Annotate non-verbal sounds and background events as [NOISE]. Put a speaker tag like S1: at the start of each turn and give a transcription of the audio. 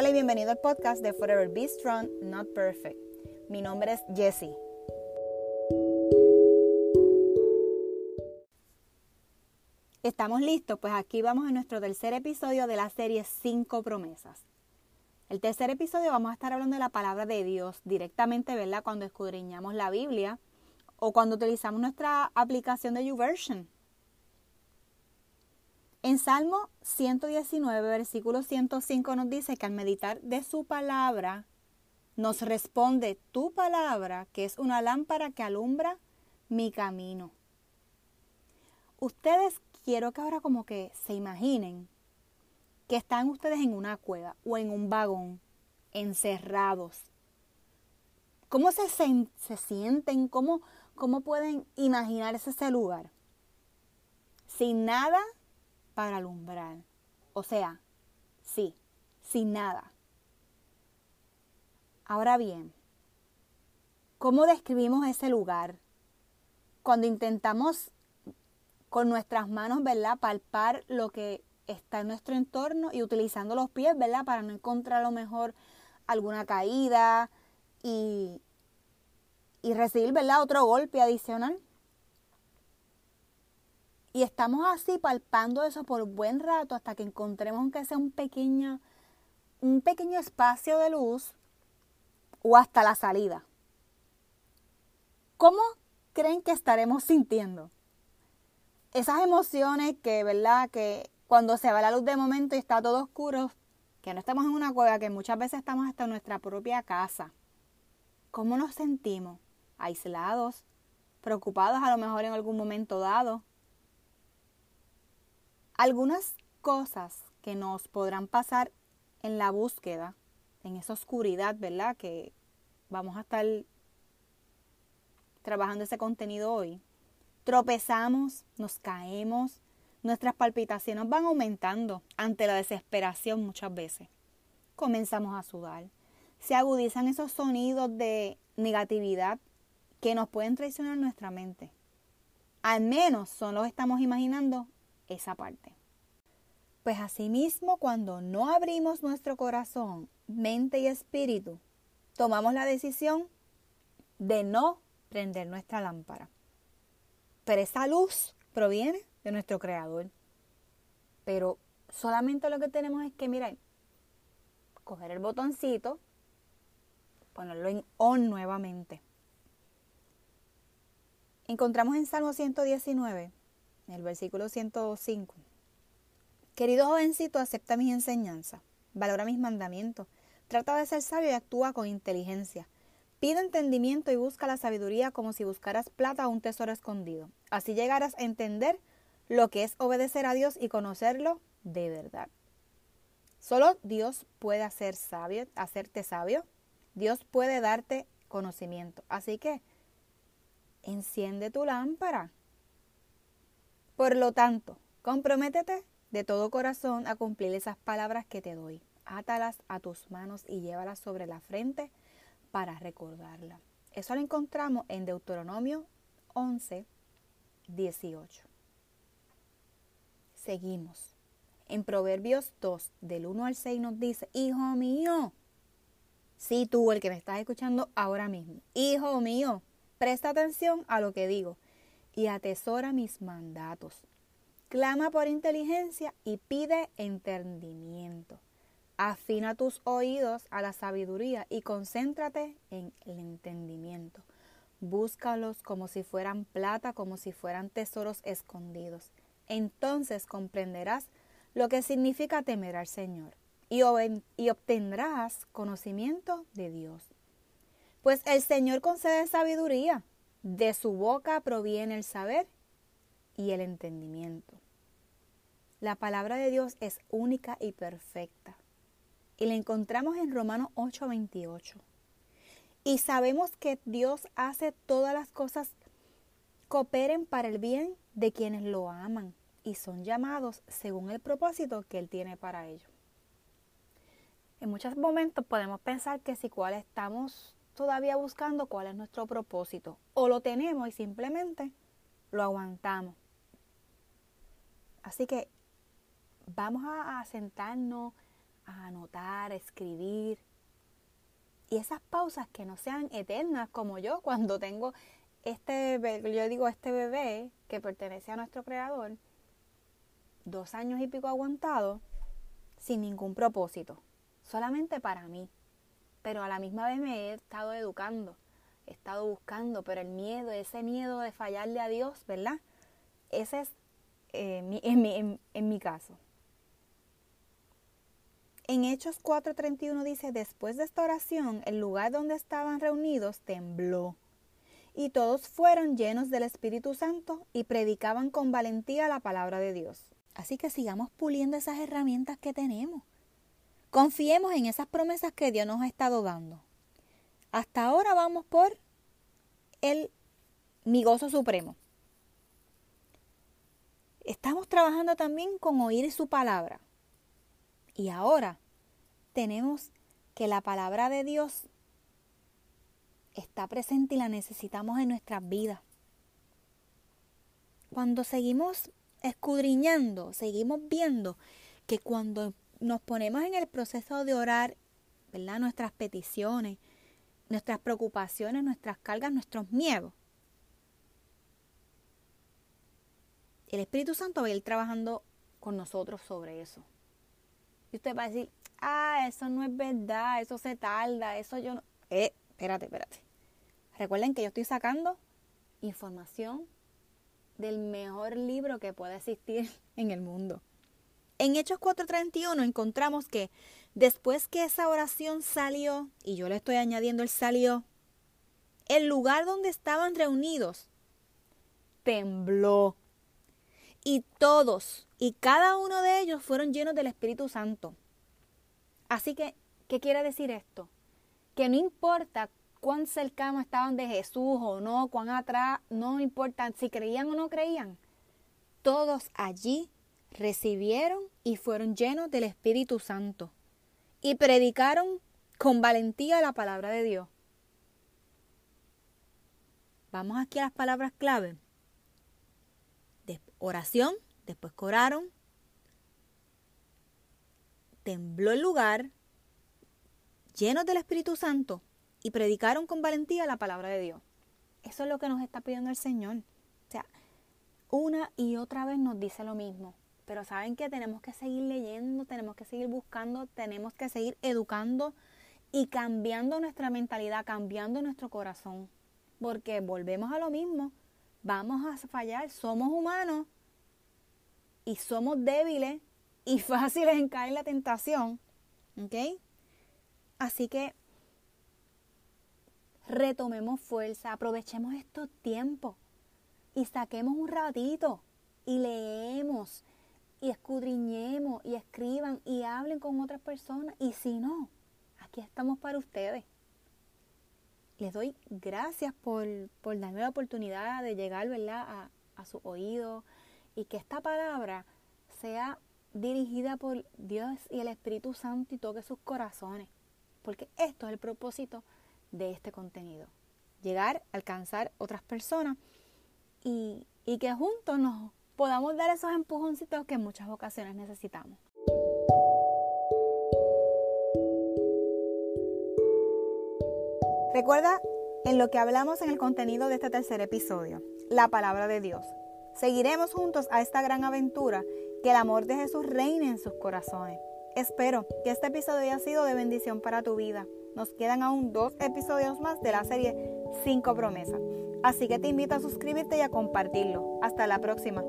S1: Hola y bienvenido al podcast de Forever Be Strong, Not Perfect. Mi nombre es Jessie. ¿Estamos listos? Pues aquí vamos en nuestro tercer episodio de la serie Cinco promesas. El tercer episodio vamos a estar hablando de la palabra de Dios directamente, ¿verdad? Cuando escudriñamos la Biblia o cuando utilizamos nuestra aplicación de YouVersion. En Salmo 119, versículo 105 nos dice que al meditar de su palabra, nos responde tu palabra, que es una lámpara que alumbra mi camino. Ustedes quiero que ahora como que se imaginen que están ustedes en una cueva o en un vagón, encerrados. ¿Cómo se, se sienten? ¿Cómo, ¿Cómo pueden imaginarse ese lugar? Sin nada para alumbrar. O sea, sí, sin nada. Ahora bien, ¿cómo describimos ese lugar? Cuando intentamos con nuestras manos, ¿verdad? Palpar lo que está en nuestro entorno y utilizando los pies, ¿verdad? Para no encontrar a lo mejor alguna caída y, y recibir, ¿verdad? Otro golpe adicional. Y estamos así palpando eso por buen rato hasta que encontremos aunque sea un pequeño, un pequeño espacio de luz o hasta la salida. ¿Cómo creen que estaremos sintiendo? Esas emociones que, ¿verdad? Que cuando se va la luz de momento y está todo oscuro, que no estamos en una cueva, que muchas veces estamos hasta en nuestra propia casa. ¿Cómo nos sentimos? Aislados, preocupados a lo mejor en algún momento dado, algunas cosas que nos podrán pasar en la búsqueda, en esa oscuridad, ¿verdad? Que vamos a estar trabajando ese contenido hoy. Tropezamos, nos caemos, nuestras palpitaciones van aumentando ante la desesperación muchas veces. Comenzamos a sudar. Se agudizan esos sonidos de negatividad que nos pueden traicionar nuestra mente. Al menos solo estamos imaginando esa parte. Pues asimismo, cuando no abrimos nuestro corazón, mente y espíritu, tomamos la decisión de no prender nuestra lámpara. Pero esa luz proviene de nuestro creador. Pero solamente lo que tenemos es que, mirar, coger el botoncito, ponerlo en on nuevamente. Encontramos en Salmo 119 el versículo 105. Querido jovencito, acepta mis enseñanzas, valora mis mandamientos, trata de ser sabio y actúa con inteligencia. Pide entendimiento y busca la sabiduría como si buscaras plata o un tesoro escondido. Así llegarás a entender lo que es obedecer a Dios y conocerlo de verdad. Solo Dios puede sabio, hacerte sabio. Dios puede darte conocimiento. Así que enciende tu lámpara por lo tanto, comprométete de todo corazón a cumplir esas palabras que te doy. Átalas a tus manos y llévalas sobre la frente para recordarla. Eso lo encontramos en Deuteronomio 11, 18. Seguimos. En Proverbios 2, del 1 al 6 nos dice, Hijo mío, si tú, el que me estás escuchando ahora mismo, Hijo mío, presta atención a lo que digo y atesora mis mandatos. Clama por inteligencia y pide entendimiento. Afina tus oídos a la sabiduría y concéntrate en el entendimiento. Búscalos como si fueran plata, como si fueran tesoros escondidos. Entonces comprenderás lo que significa temer al Señor y, y obtendrás conocimiento de Dios. Pues el Señor concede sabiduría de su boca proviene el saber y el entendimiento. La palabra de Dios es única y perfecta. Y la encontramos en Romanos 8:28. Y sabemos que Dios hace todas las cosas cooperen para el bien de quienes lo aman y son llamados según el propósito que Él tiene para ellos. En muchos momentos podemos pensar que si cual estamos todavía buscando cuál es nuestro propósito. O lo tenemos y simplemente lo aguantamos. Así que vamos a, sentarnos, a anotar, a escribir. Y esas pausas que no sean eternas como yo cuando tengo este, yo digo este bebé que pertenece a nuestro creador, dos años y pico aguantado, sin ningún propósito, solamente para mí. Pero a la misma vez me he estado educando, he estado buscando, pero el miedo, ese miedo de fallarle a Dios, ¿verdad? Ese es eh, en, mi caso. En Hechos 4:31 dice, después de esta oración, el lugar donde estaban reunidos tembló, y todos fueron llenos del Espíritu Santo y predicaban con valentía la palabra de Dios. Así que sigamos puliendo esas herramientas que tenemos. Confiemos en esas promesas que Dios nos ha estado dando. Hasta ahora vamos por el mi gozo supremo. Estamos trabajando también con oír su palabra. Y ahora tenemos que la palabra de Dios está presente y la necesitamos en nuestras vidas. Cuando seguimos escudriñando, seguimos viendo que cuando nos ponemos en el proceso de orar, ¿verdad? Nuestras peticiones, nuestras preocupaciones, nuestras cargas, nuestros miedos. El Espíritu Santo va a ir trabajando con nosotros sobre eso. Y usted va a decir, ah, eso no es verdad, eso se tarda, eso yo no... Eh, espérate, espérate. Recuerden que yo estoy sacando información del mejor libro que puede existir [LAUGHS] en el mundo. En Hechos 4:31 encontramos que después que esa oración salió, y yo le estoy añadiendo el salió, el lugar donde estaban reunidos tembló. Y todos y cada uno de ellos fueron llenos del Espíritu Santo. Así que, ¿qué quiere decir esto? Que no importa cuán cercanos estaban de Jesús o no, cuán atrás, no importa si creían o no creían. Todos allí recibieron y fueron llenos del Espíritu Santo y predicaron con valentía la palabra de Dios. Vamos aquí a las palabras clave. De oración, después coraron, tembló el lugar, llenos del Espíritu Santo, y predicaron con valentía la palabra de Dios. Eso es lo que nos está pidiendo el Señor. O sea, una y otra vez nos dice lo mismo. Pero saben que tenemos que seguir leyendo, tenemos que seguir buscando, tenemos que seguir educando y cambiando nuestra mentalidad, cambiando nuestro corazón. Porque volvemos a lo mismo. Vamos a fallar, somos humanos y somos débiles y [LAUGHS] fáciles en caer en la tentación. ¿Ok? Así que retomemos fuerza, aprovechemos estos tiempos y saquemos un ratito y leemos y escudriñemos y escriban y hablen con otras personas y si no, aquí estamos para ustedes. Les doy gracias por, por darme la oportunidad de llegar ¿verdad? A, a su oído y que esta palabra sea dirigida por Dios y el Espíritu Santo y toque sus corazones, porque esto es el propósito de este contenido. Llegar, alcanzar otras personas y, y que juntos nos podamos dar esos empujoncitos que en muchas ocasiones necesitamos. Recuerda en lo que hablamos en el contenido de este tercer episodio, la palabra de Dios. Seguiremos juntos a esta gran aventura, que el amor de Jesús reine en sus corazones. Espero que este episodio haya sido de bendición para tu vida. Nos quedan aún dos episodios más de la serie 5 promesas. Así que te invito a suscribirte y a compartirlo. Hasta la próxima.